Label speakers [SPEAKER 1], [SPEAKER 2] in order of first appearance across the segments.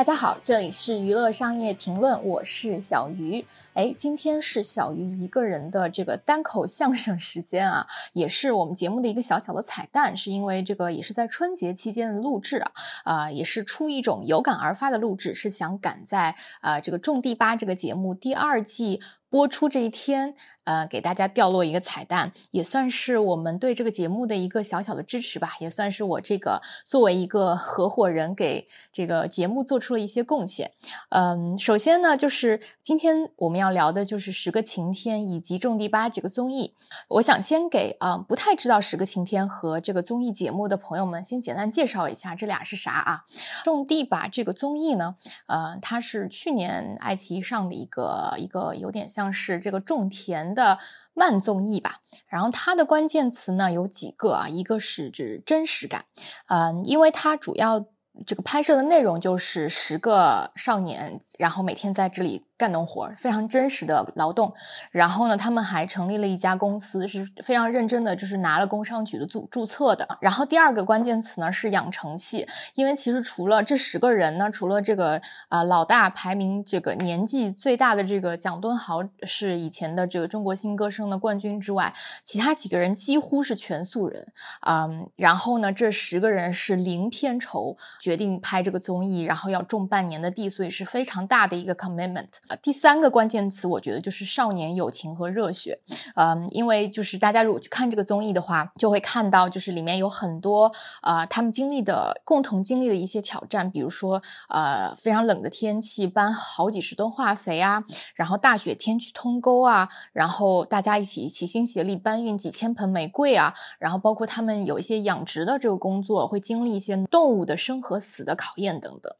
[SPEAKER 1] 大家好，这里是娱乐商业评论，我是小鱼。哎，今天是小鱼一个人的这个单口相声时间啊，也是我们节目的一个小小的彩蛋，是因为这个也是在春节期间的录制啊，啊，也是出一种有感而发的录制，是想赶在啊这个种地吧这个节目第二季。播出这一天，呃，给大家掉落一个彩蛋，也算是我们对这个节目的一个小小的支持吧，也算是我这个作为一个合伙人给这个节目做出了一些贡献。嗯，首先呢，就是今天我们要聊的就是《十个晴天》以及《种地吧》这个综艺。我想先给啊不太知道《十个晴天》和这个综艺节目的朋友们先简单介绍一下这俩是啥啊？《种地吧》这个综艺呢，呃，它是去年爱奇艺上的一个一个有点像。是这个种田的慢综艺吧，然后它的关键词呢有几个啊，一个是指真实感，嗯，因为它主要这个拍摄的内容就是十个少年，然后每天在这里。干农活非常真实的劳动，然后呢，他们还成立了一家公司，是非常认真的，就是拿了工商局的注注册的。然后第二个关键词呢是养成系，因为其实除了这十个人呢，除了这个啊老大排名这个年纪最大的这个蒋敦豪是以前的这个中国新歌声的冠军之外，其他几个人几乎是全素人。嗯，然后呢，这十个人是零片酬决定拍这个综艺，然后要种半年的地，所以是非常大的一个 commitment。第三个关键词，我觉得就是少年友情和热血。嗯，因为就是大家如果去看这个综艺的话，就会看到就是里面有很多呃他们经历的共同经历的一些挑战，比如说呃非常冷的天气搬好几十吨化肥啊，然后大雪天去通沟啊，然后大家一起齐心协力搬运几千盆玫瑰啊，然后包括他们有一些养殖的这个工作，会经历一些动物的生和死的考验等等。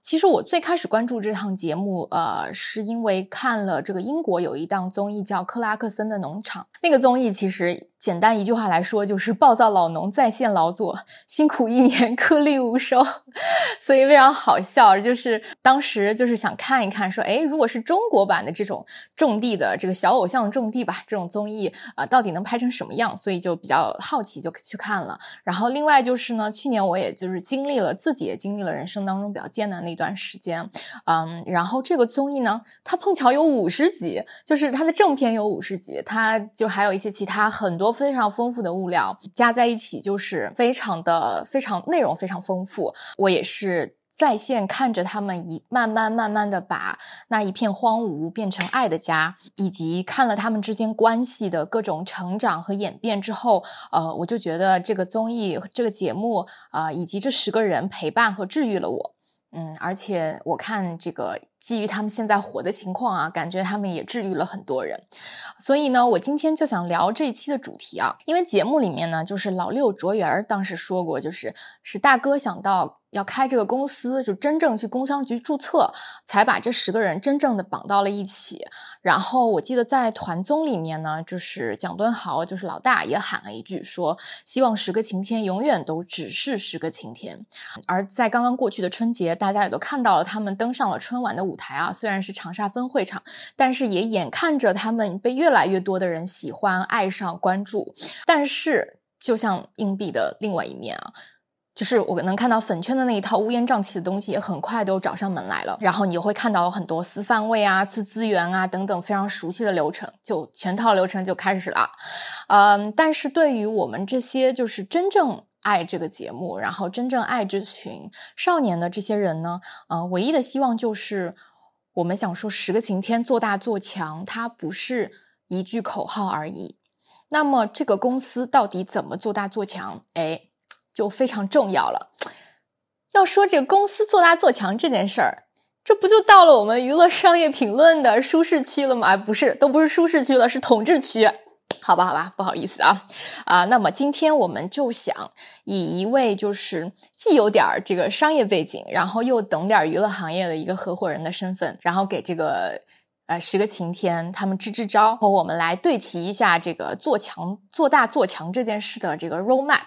[SPEAKER 1] 其实我最开始关注这趟节目，呃，是因为看了这个英国有一档综艺叫《克拉克森的农场》，那个综艺其实。简单一句话来说，就是暴躁老农在线劳作，辛苦一年颗粒无收，所以非常好笑。就是当时就是想看一看，说，哎，如果是中国版的这种种地的这个小偶像种地吧，这种综艺啊，到底能拍成什么样？所以就比较好奇，就去看了。然后另外就是呢，去年我也就是经历了自己也经历了人生当中比较艰难的一段时间，嗯，然后这个综艺呢，它碰巧有五十集，就是它的正片有五十集，它就还有一些其他很多。非常丰富的物料加在一起，就是非常的非常内容非常丰富。我也是在线看着他们一慢慢慢慢的把那一片荒芜变成爱的家，以及看了他们之间关系的各种成长和演变之后，呃，我就觉得这个综艺这个节目啊，以及这十个人陪伴和治愈了我。嗯，而且我看这个。基于他们现在火的情况啊，感觉他们也治愈了很多人，所以呢，我今天就想聊这一期的主题啊，因为节目里面呢，就是老六卓元当时说过，就是是大哥想到。要开这个公司，就真正去工商局注册，才把这十个人真正的绑到了一起。然后我记得在团综里面呢，就是蒋敦豪，就是老大也喊了一句，说希望十个晴天永远都只是十个晴天。而在刚刚过去的春节，大家也都看到了他们登上了春晚的舞台啊，虽然是长沙分会场，但是也眼看着他们被越来越多的人喜欢、爱上、关注。但是就像硬币的另外一面啊。就是我能看到粉圈的那一套乌烟瘴气的东西，也很快都找上门来了。然后你会看到很多私范位啊、次资源啊等等非常熟悉的流程，就全套流程就开始了。嗯，但是对于我们这些就是真正爱这个节目，然后真正爱这群少年的这些人呢，呃，唯一的希望就是我们想说十个晴天做大做强，它不是一句口号而已。那么这个公司到底怎么做大做强？哎。就非常重要了。要说这个公司做大做强这件事儿，这不就到了我们娱乐商业评论的舒适区了吗？哎，不是，都不是舒适区了，是统治区。好吧，好吧，不好意思啊啊。那么今天我们就想以一位就是既有点儿这个商业背景，然后又懂点娱乐行业的一个合伙人的身份，然后给这个。呃，十个晴天，他们支支招，和我们来对齐一下这个做强、做大、做强这件事的这个 roadmap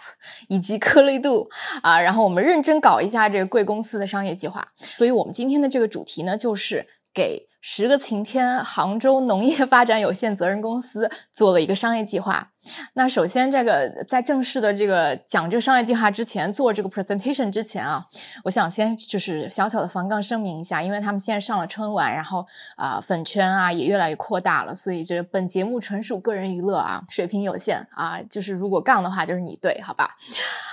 [SPEAKER 1] 以及颗粒度啊，然后我们认真搞一下这个贵公司的商业计划。所以，我们今天的这个主题呢，就是给。十个晴天杭州农业发展有限责任公司做了一个商业计划。那首先，这个在正式的这个讲这个商业计划之前，做这个 presentation 之前啊，我想先就是小小的防杠声明一下，因为他们现在上了春晚，然后啊粉圈啊也越来越扩大了，所以这本节目纯属个人娱乐啊，水平有限啊，就是如果杠的话，就是你对，好吧？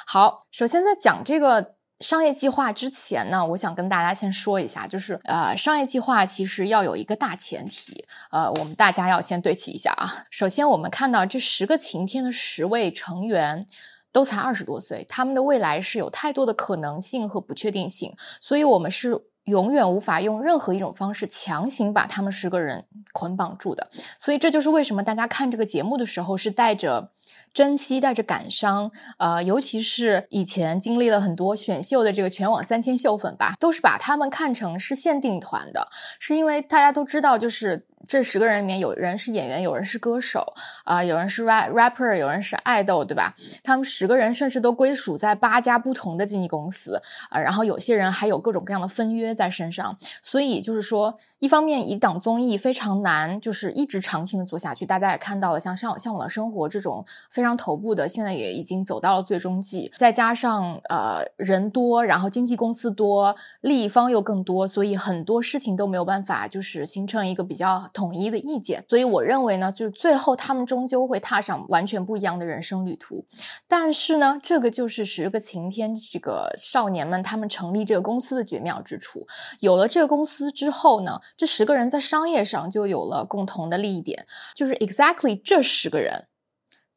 [SPEAKER 1] 好，首先在讲这个。商业计划之前呢，我想跟大家先说一下，就是呃，商业计划其实要有一个大前提，呃，我们大家要先对齐一下啊。首先，我们看到这十个晴天的十位成员都才二十多岁，他们的未来是有太多的可能性和不确定性，所以我们是永远无法用任何一种方式强行把他们十个人捆绑住的。所以这就是为什么大家看这个节目的时候是带着。珍惜带着感伤，呃，尤其是以前经历了很多选秀的这个全网三千秀粉吧，都是把他们看成是限定团的，是因为大家都知道，就是。这十个人里面，有人是演员，有人是歌手，啊，有人是 rap rapper，有人是爱豆，对吧？他们十个人甚至都归属在八家不同的经纪公司，啊，然后有些人还有各种各样的分约在身上。所以就是说，一方面一档综艺非常难，就是一直长期的做下去。大家也看到了，像《上向往的生活》这种非常头部的，现在也已经走到了最终季。再加上呃人多，然后经纪公司多，利益方又更多，所以很多事情都没有办法就是形成一个比较。统一的意见，所以我认为呢，就是最后他们终究会踏上完全不一样的人生旅途。但是呢，这个就是十个晴天这个少年们他们成立这个公司的绝妙之处。有了这个公司之后呢，这十个人在商业上就有了共同的利益点，就是 exactly 这十个人。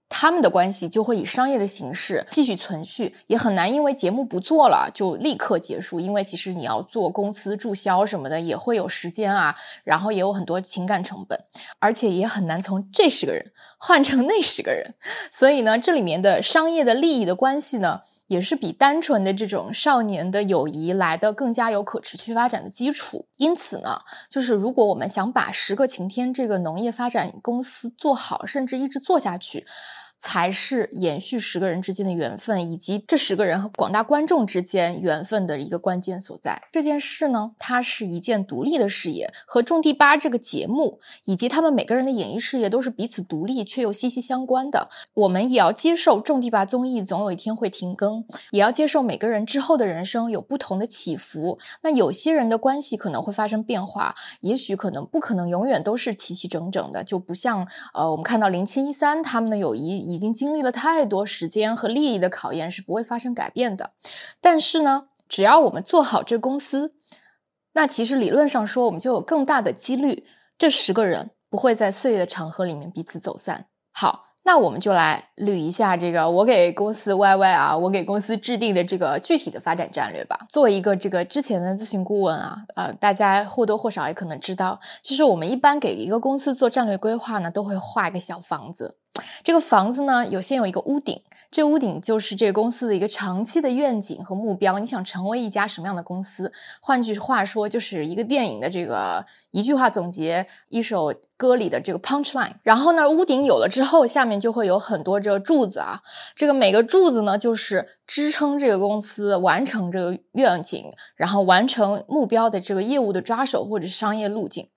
[SPEAKER 1] 他们的关系就会以商业的形式继续存续，也很难因为节目不做了就立刻结束。因为其实你要做公司注销什么的，也会有时间啊，然后也有很多情感成本，而且也很难从这十个人换成那十个人。所以呢，这里面的商业的利益的关系呢，也是比单纯的这种少年的友谊来的更加有可持续发展的基础。因此呢，就是如果我们想把十个晴天这个农业发展公司做好，甚至一直做下去。才是延续十个人之间的缘分，以及这十个人和广大观众之间缘分的一个关键所在。这件事呢，它是一件独立的事业，和种地吧这个节目以及他们每个人的演艺事业都是彼此独立却又息息相关的。我们也要接受种地吧综艺总有一天会停更，也要接受每个人之后的人生有不同的起伏。那有些人的关系可能会发生变化，也许可能不可能永远都是齐齐整整的，就不像呃，我们看到零七一三他们的友谊。已经经历了太多时间和利益的考验，是不会发生改变的。但是呢，只要我们做好这公司，那其实理论上说，我们就有更大的几率，这十个人不会在岁月的长河里面彼此走散。好，那我们就来捋一下这个我给公司 YY 啊，我给公司制定的这个具体的发展战略吧。作为一个这个之前的咨询顾问啊，呃，大家或多或少也可能知道，其实我们一般给一个公司做战略规划呢，都会画一个小房子。这个房子呢，有先有一个屋顶，这屋顶就是这个公司的一个长期的愿景和目标。你想成为一家什么样的公司？换句话说，就是一个电影的这个一句话总结，一首歌里的这个 punch line。然后呢，屋顶有了之后，下面就会有很多这个柱子啊，这个每个柱子呢，就是支撑这个公司完成这个愿景，然后完成目标的这个业务的抓手或者是商业路径。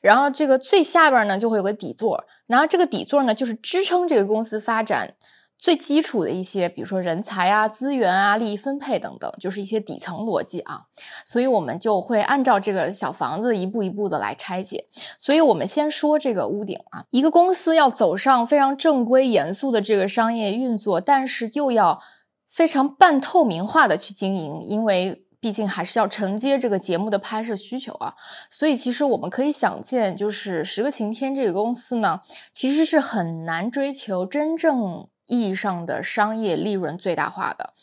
[SPEAKER 1] 然后这个最下边呢就会有个底座，然后这个底座呢就是支撑这个公司发展最基础的一些，比如说人才啊、资源啊、利益分配等等，就是一些底层逻辑啊。所以我们就会按照这个小房子一步一步的来拆解。所以我们先说这个屋顶啊，一个公司要走上非常正规严肃的这个商业运作，但是又要非常半透明化的去经营，因为。毕竟还是要承接这个节目的拍摄需求啊，所以其实我们可以想见，就是十个晴天这个公司呢，其实是很难追求真正意义上的商业利润最大化的。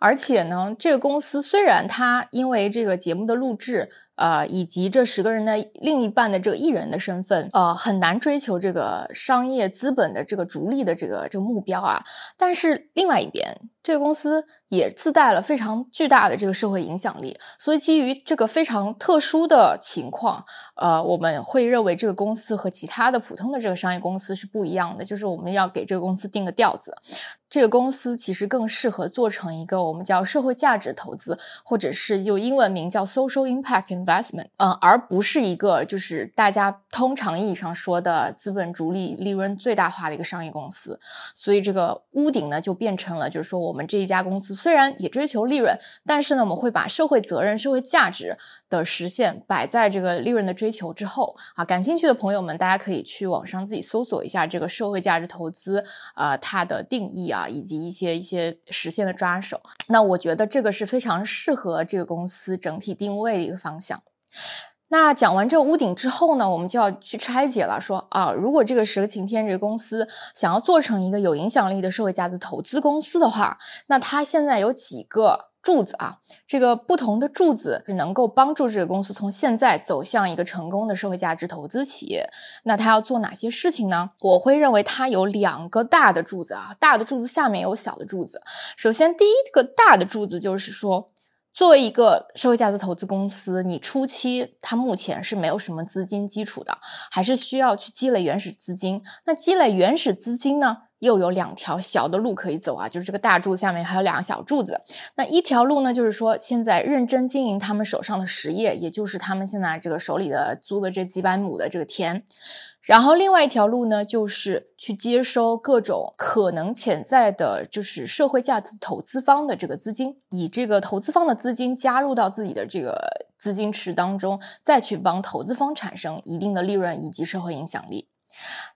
[SPEAKER 1] 而且呢，这个公司虽然它因为这个节目的录制，呃，以及这十个人的另一半的这个艺人的身份，呃，很难追求这个商业资本的这个逐利的这个这个目标啊，但是另外一边。这个公司也自带了非常巨大的这个社会影响力，所以基于这个非常特殊的情况，呃，我们会认为这个公司和其他的普通的这个商业公司是不一样的，就是我们要给这个公司定个调子。这个公司其实更适合做成一个我们叫社会价值投资，或者是就英文名叫 social impact investment，嗯，而不是一个就是大家通常意义上说的资本逐利、利润最大化的一个商业公司。所以这个屋顶呢，就变成了就是说我们这一家公司虽然也追求利润，但是呢，我们会把社会责任、社会价值的实现摆在这个利润的追求之后啊。感兴趣的朋友们，大家可以去网上自己搜索一下这个社会价值投资啊，它的定义啊，以及一些一些实现的抓手。那我觉得这个是非常适合这个公司整体定位的一个方向。那讲完这屋顶之后呢，我们就要去拆解了。说啊，如果这个十个晴天这个公司想要做成一个有影响力的社会价值投资公司的话，那它现在有几个柱子啊？这个不同的柱子是能够帮助这个公司从现在走向一个成功的社会价值投资企业。那它要做哪些事情呢？我会认为它有两个大的柱子啊，大的柱子下面有小的柱子。首先，第一个大的柱子就是说。作为一个社会价值投资公司，你初期它目前是没有什么资金基础的，还是需要去积累原始资金。那积累原始资金呢，又有两条小的路可以走啊，就是这个大柱子下面还有两个小柱子。那一条路呢，就是说现在认真经营他们手上的实业，也就是他们现在这个手里的租的这几百亩的这个田。然后另外一条路呢，就是去接收各种可能潜在的，就是社会价值投资方的这个资金，以这个投资方的资金加入到自己的这个资金池当中，再去帮投资方产生一定的利润以及社会影响力。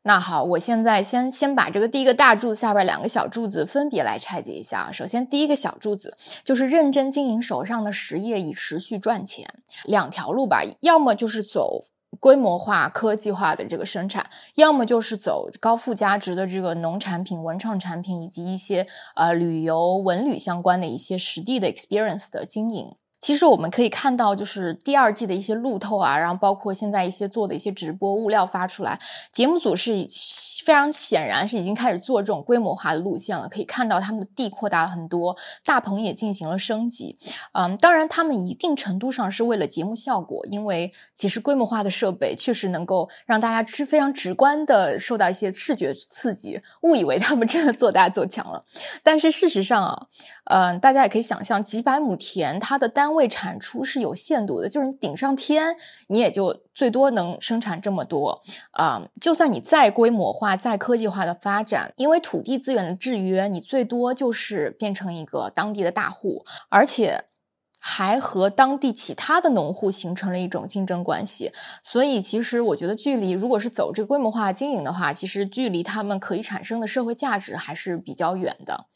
[SPEAKER 1] 那好，我现在先先把这个第一个大柱子下边两个小柱子分别来拆解一下啊。首先，第一个小柱子就是认真经营手上的实业，以持续赚钱。两条路吧，要么就是走。规模化、科技化的这个生产，要么就是走高附加值的这个农产品、文创产品，以及一些呃旅游、文旅相关的一些实地的 experience 的经营。其实我们可以看到，就是第二季的一些路透啊，然后包括现在一些做的一些直播物料发出来，节目组是。非常显然是已经开始做这种规模化的路线了，可以看到他们的地扩大了很多，大棚也进行了升级。嗯，当然他们一定程度上是为了节目效果，因为其实规模化的设备确实能够让大家是非常直观的受到一些视觉刺激，误以为他们真的做大做强了。但是事实上啊，嗯，大家也可以想象，几百亩田它的单位产出是有限度的，就是你顶上天，你也就。最多能生产这么多啊！就算你再规模化、再科技化的发展，因为土地资源的制约，你最多就是变成一个当地的大户，而且还和当地其他的农户形成了一种竞争关系。所以，其实我觉得，距离如果是走这个规模化经营的话，其实距离他们可以产生的社会价值还是比较远的。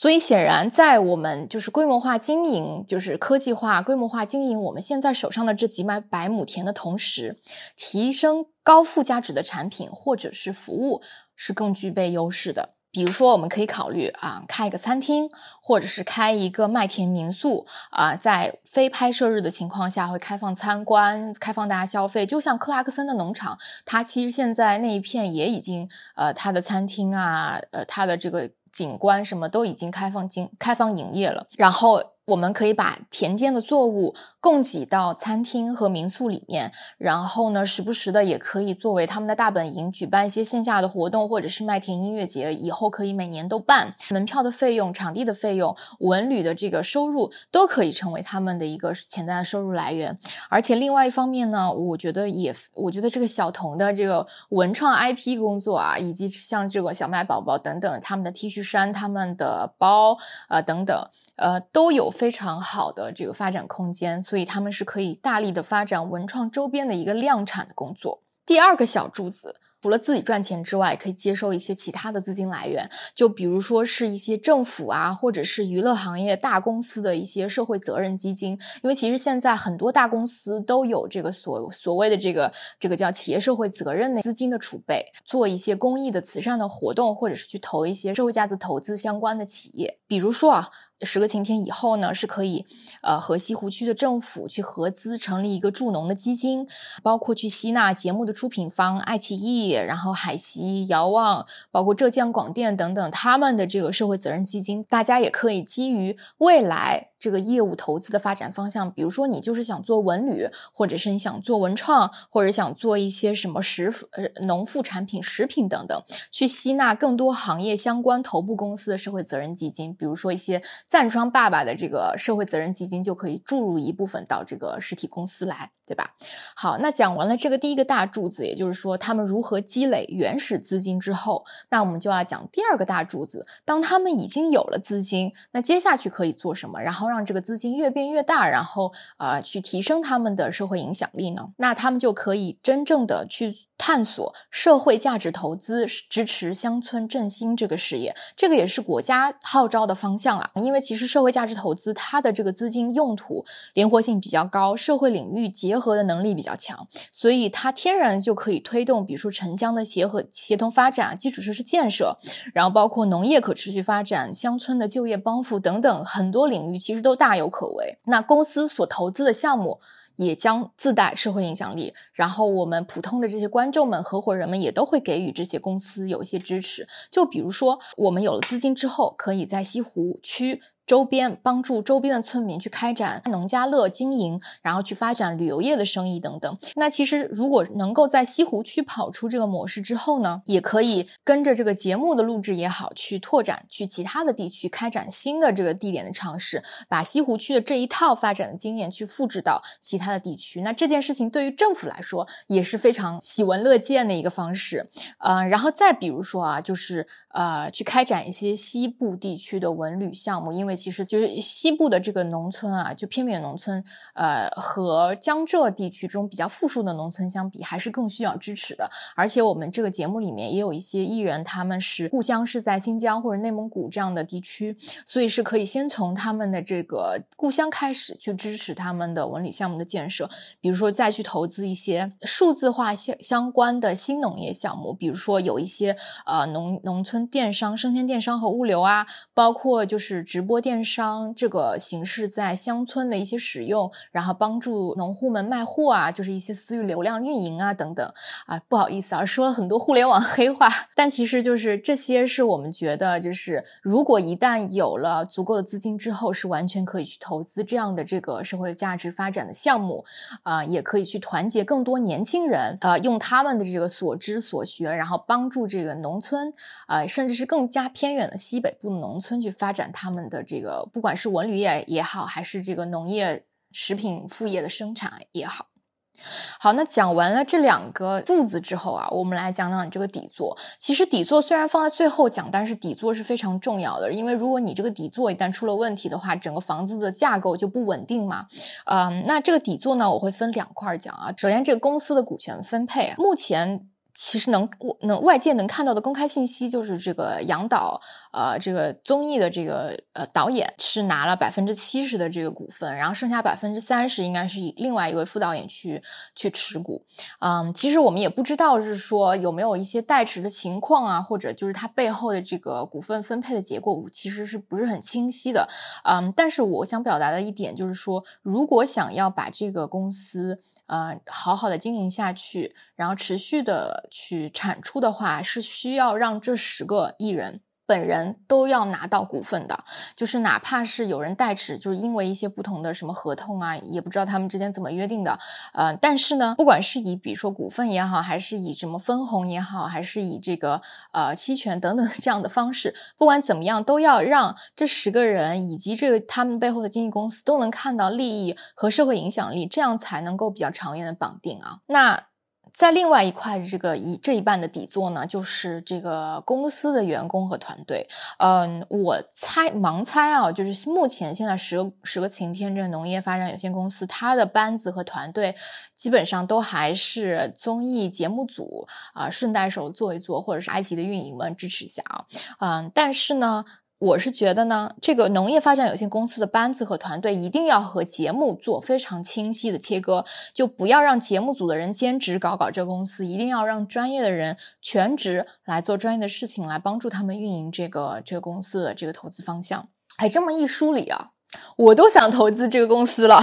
[SPEAKER 1] 所以显然，在我们就是规模化经营，就是科技化规模化经营我们现在手上的这几百百亩田的同时，提升高附加值的产品或者是服务是更具备优势的。比如说，我们可以考虑啊，开一个餐厅，或者是开一个麦田民宿啊，在非拍摄日的情况下会开放参观，开放大家消费。就像克拉克森的农场，它其实现在那一片也已经呃，它的餐厅啊，呃，它的这个。景观什么都已经开放经开放营业了，然后。我们可以把田间的作物供给到餐厅和民宿里面，然后呢，时不时的也可以作为他们的大本营，举办一些线下的活动，或者是麦田音乐节，以后可以每年都办。门票的费用、场地的费用、文旅的这个收入，都可以成为他们的一个潜在的收入来源。而且另外一方面呢，我觉得也，我觉得这个小童的这个文创 IP 工作啊，以及像这个小麦宝宝等等，他们的 T 恤衫、他们的包啊等等，呃，都有。非常好的这个发展空间，所以他们是可以大力的发展文创周边的一个量产的工作。第二个小柱子。除了自己赚钱之外，可以接收一些其他的资金来源，就比如说是一些政府啊，或者是娱乐行业大公司的一些社会责任基金。因为其实现在很多大公司都有这个所所谓的这个这个叫企业社会责任的资金的储备，做一些公益的慈善的活动，或者是去投一些社会价值投资相关的企业。比如说啊，十个晴天以后呢，是可以呃和西湖区的政府去合资成立一个助农的基金，包括去吸纳节目的出品方爱奇艺。然后海西、遥望，包括浙江广电等等，他们的这个社会责任基金，大家也可以基于未来这个业务投资的发展方向，比如说你就是想做文旅，或者是你想做文创，或者想做一些什么食呃农副产品、食品等等，去吸纳更多行业相关头部公司的社会责任基金，比如说一些赞庄爸爸的这个社会责任基金，就可以注入一部分到这个实体公司来。对吧？好，那讲完了这个第一个大柱子，也就是说他们如何积累原始资金之后，那我们就要讲第二个大柱子。当他们已经有了资金，那接下去可以做什么？然后让这个资金越变越大，然后呃去提升他们的社会影响力呢？那他们就可以真正的去。探索社会价值投资，支持乡村振兴这个事业，这个也是国家号召的方向啊。因为其实社会价值投资它的这个资金用途灵活性比较高，社会领域结合的能力比较强，所以它天然就可以推动，比如说城乡的协和协同发展、基础设施建设，然后包括农业可持续发展、乡村的就业帮扶等等很多领域，其实都大有可为。那公司所投资的项目。也将自带社会影响力，然后我们普通的这些观众们、合伙人们也都会给予这些公司有一些支持。就比如说，我们有了资金之后，可以在西湖区。周边帮助周边的村民去开展农家乐经营，然后去发展旅游业的生意等等。那其实如果能够在西湖区跑出这个模式之后呢，也可以跟着这个节目的录制也好，去拓展去其他的地区开展新的这个地点的尝试，把西湖区的这一套发展的经验去复制到其他的地区。那这件事情对于政府来说也是非常喜闻乐见的一个方式。呃，然后再比如说啊，就是呃去开展一些西部地区的文旅项目，因为其实就是西部的这个农村啊，就偏远农村，呃，和江浙地区中比较富庶的农村相比，还是更需要支持的。而且我们这个节目里面也有一些艺人，他们是故乡是在新疆或者内蒙古这样的地区，所以是可以先从他们的这个故乡开始去支持他们的文旅项目的建设，比如说再去投资一些数字化相相关的新农业项目，比如说有一些呃农农村电商、生鲜电商和物流啊，包括就是直播电。电商这个形式在乡村的一些使用，然后帮助农户们卖货啊，就是一些私域流量运营啊等等。啊，不好意思啊，说了很多互联网黑话，但其实就是这些是我们觉得，就是如果一旦有了足够的资金之后，是完全可以去投资这样的这个社会价值发展的项目。啊，也可以去团结更多年轻人，呃，用他们的这个所知所学，然后帮助这个农村啊，甚至是更加偏远的西北部农村去发展他们的这。个不管是文旅业也好，还是这个农业食品副业的生产也好，好，那讲完了这两个柱子之后啊，我们来讲讲你这个底座。其实底座虽然放在最后讲，但是底座是非常重要的，因为如果你这个底座一旦出了问题的话，整个房子的架构就不稳定嘛。嗯，那这个底座呢，我会分两块讲啊。首先，这个公司的股权分配，目前。其实能能外界能看到的公开信息就是这个杨导，呃，这个综艺的这个呃导演是拿了百分之七十的这个股份，然后剩下百分之三十应该是以另外一位副导演去去持股。嗯，其实我们也不知道是说有没有一些代持的情况啊，或者就是它背后的这个股份分配的结果其实是不是很清晰的。嗯，但是我想表达的一点就是说，如果想要把这个公司呃好好的经营下去，然后持续的。去产出的话，是需要让这十个艺人本人都要拿到股份的，就是哪怕是有人代持，就是因为一些不同的什么合同啊，也不知道他们之间怎么约定的，呃，但是呢，不管是以比如说股份也好，还是以什么分红也好，还是以这个呃期权等等 这样的方式，不管怎么样，都要让这十个人以及这个他们背后的经纪公司都能看到利益和社会影响力，这样才能够比较长远的绑定啊。那。在另外一块这个一这一半的底座呢，就是这个公司的员工和团队。嗯，我猜盲猜啊，就是目前现在十个十个晴天这个农业发展有限公司，它的班子和团队基本上都还是综艺节目组啊，顺带手做一做，或者是爱奇艺的运营们支持一下啊。嗯，但是呢。我是觉得呢，这个农业发展有限公司的班子和团队一定要和节目做非常清晰的切割，就不要让节目组的人兼职搞搞这个公司，一定要让专业的人全职来做专业的事情，来帮助他们运营这个这个公司的这个投资方向。哎，这么一梳理啊，我都想投资这个公司了。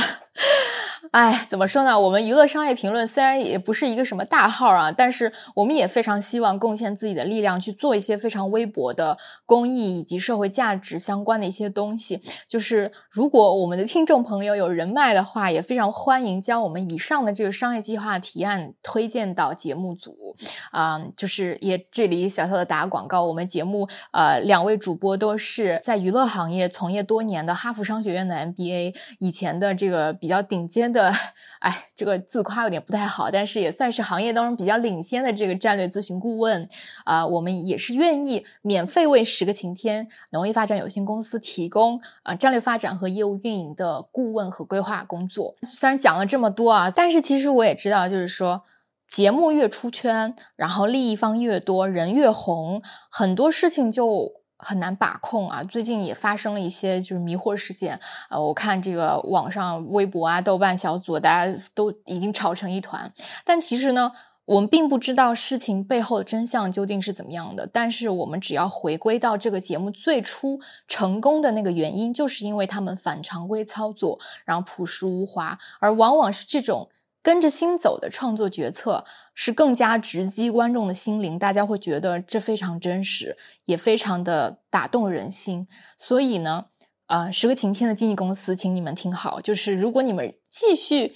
[SPEAKER 1] 哎，怎么说呢？我们娱乐商业评论虽然也不是一个什么大号啊，但是我们也非常希望贡献自己的力量去做一些非常微薄的公益以及社会价值相关的一些东西。就是如果我们的听众朋友有人脉的话，也非常欢迎将我们以上的这个商业计划提案推荐到节目组啊。就是也这里小小的打广告，我们节目呃两位主播都是在娱乐行业从业多年的哈佛商学院的 MBA，以前的这个比较顶尖的。的哎，这个自夸有点不太好，但是也算是行业当中比较领先的这个战略咨询顾问啊。我们也是愿意免费为十个晴天农业发展有限公司提供啊战略发展和业务运营的顾问和规划工作。虽然讲了这么多啊，但是其实我也知道，就是说节目越出圈，然后利益方越多，人越红，很多事情就。很难把控啊！最近也发生了一些就是迷惑事件，呃，我看这个网上微博啊、豆瓣小组，大家都已经吵成一团。但其实呢，我们并不知道事情背后的真相究竟是怎么样的。但是我们只要回归到这个节目最初成功的那个原因，就是因为他们反常规操作，然后朴实无华，而往往是这种。跟着心走的创作决策是更加直击观众的心灵，大家会觉得这非常真实，也非常的打动人心。所以呢，呃，十个晴天的经纪公司，请你们听好，就是如果你们继续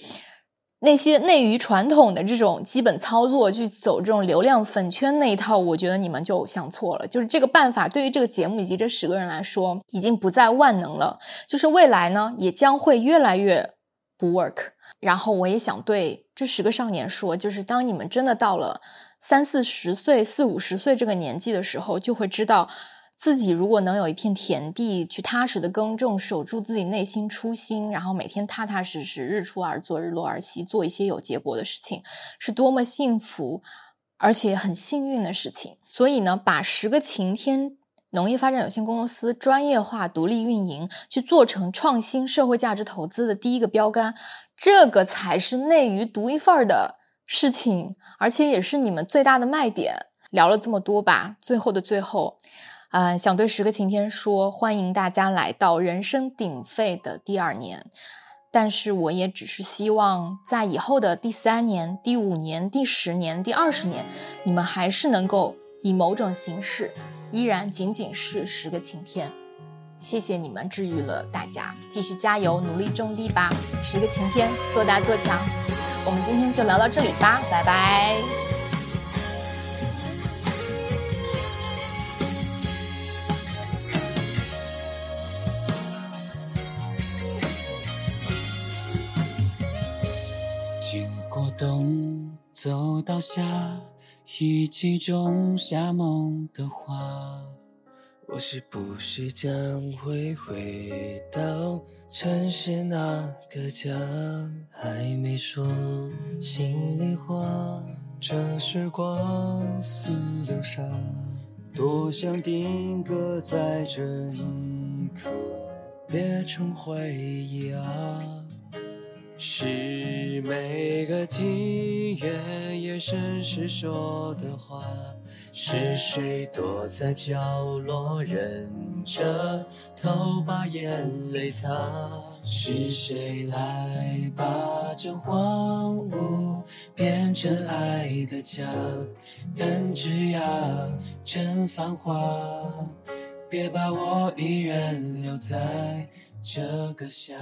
[SPEAKER 1] 那些内娱传统的这种基本操作去走这种流量粉圈那一套，我觉得你们就想错了。就是这个办法对于这个节目以及这十个人来说，已经不再万能了。就是未来呢，也将会越来越不 work。然后我也想对这十个少年说，就是当你们真的到了三四十岁、四五十岁这个年纪的时候，就会知道自己如果能有一片田地，去踏实的耕种，守住自己内心初心，然后每天踏踏实实、日出而作、日落而息，做一些有结果的事情，是多么幸福而且很幸运的事情。所以呢，把十个晴天。农业发展有限公司专业化、独立运营，去做成创新社会价值投资的第一个标杆，这个才是内娱独一份儿的事情，而且也是你们最大的卖点。聊了这么多吧，最后的最后，嗯，想对十个晴天说，欢迎大家来到人声鼎沸的第二年，但是我也只是希望在以后的第三年、第五年、第十年、第二十年，你们还是能够以某种形式。依然仅仅是十个晴天，谢谢你们治愈了大家，继续加油，努力种地吧！十个晴天，做大做强。我们今天就聊到这里吧，拜拜。
[SPEAKER 2] 经过冬，走到夏。一起种下梦的花，我是不是将会回到城市那个家？还没说心里话，
[SPEAKER 3] 这时光似流沙，多想定格在这一刻，
[SPEAKER 2] 别成回忆啊。是每个庭院夜深时说的话，是谁躲在角落忍着头把眼泪擦？是谁来把这荒芜变成爱的家？等枝桠成繁华，别把我一人留在这个夏。